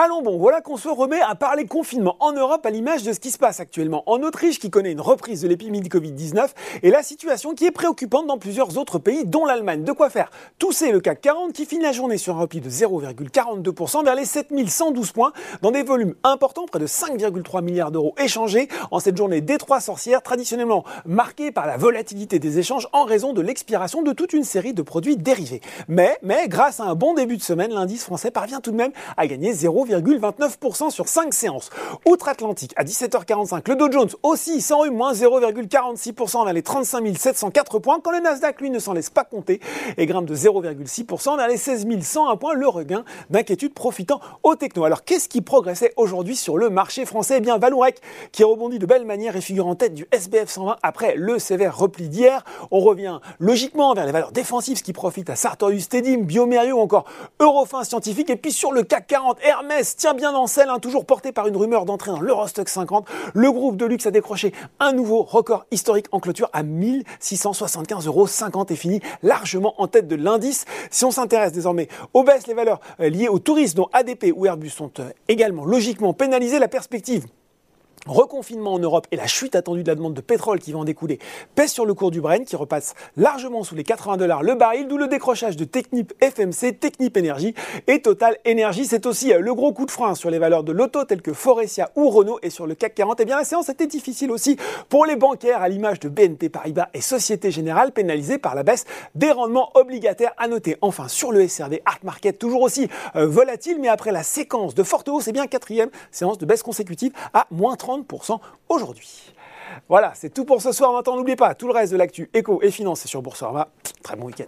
Allons bon, voilà qu'on se remet à parler confinement en Europe à l'image de ce qui se passe actuellement en Autriche qui connaît une reprise de l'épidémie de Covid-19 et la situation qui est préoccupante dans plusieurs autres pays dont l'Allemagne. De quoi faire? Tousser le CAC 40 qui finit la journée sur un repli de 0,42% vers les 7112 points dans des volumes importants, près de 5,3 milliards d'euros échangés en cette journée des trois sorcières traditionnellement marquée par la volatilité des échanges en raison de l'expiration de toute une série de produits dérivés. Mais, mais grâce à un bon début de semaine, l'indice français parvient tout de même à gagner 0, 0,29% sur 5 séances. Outre-Atlantique, à 17h45, le Dow Jones aussi eu moins 0,46% vers les 35 704 points, quand le Nasdaq, lui, ne s'en laisse pas compter et grimpe de 0,6% vers les 16 101 points, le regain d'inquiétude profitant aux techno. Alors, qu'est-ce qui progressait aujourd'hui sur le marché français? Eh bien, Valourec, qui rebondit de belle manière et figure en tête du SBF 120 après le sévère repli d'hier. On revient logiquement vers les valeurs défensives, ce qui profite à Sartorius Tedim, Biomerio ou encore Eurofin Scientifique. Et puis sur le CAC 40, Hermès tient bien en selle, hein, toujours porté par une rumeur d'entrée dans l'Eurostock 50. Le groupe de luxe a décroché un nouveau record historique en clôture à 1675,50 euros et finit largement en tête de l'indice. Si on s'intéresse désormais aux baisses, les valeurs euh, liées au tourisme dont ADP ou Airbus sont euh, également logiquement pénalisées, la perspective reconfinement en Europe et la chute attendue de la demande de pétrole qui va en découler pèse sur le cours du Brent qui repasse largement sous les 80 dollars le baril, d'où le décrochage de Technip FMC, Technip Energy et Total Energy. C'est aussi euh, le gros coup de frein sur les valeurs de l'auto telles que Forestia ou Renault et sur le CAC 40. Et eh bien la séance était difficile aussi pour les bancaires à l'image de BNP Paribas et Société Générale pénalisées par la baisse des rendements obligataires à noter. Enfin sur le SRD Art Market toujours aussi euh, volatile mais après la séquence de forte hausse, c'est eh bien quatrième séance de baisse consécutive à moins 30 aujourd'hui. Voilà, c'est tout pour ce soir. Maintenant, n'oubliez pas, tout le reste de l'actu éco et finance sur Boursorama. Très bon week-end.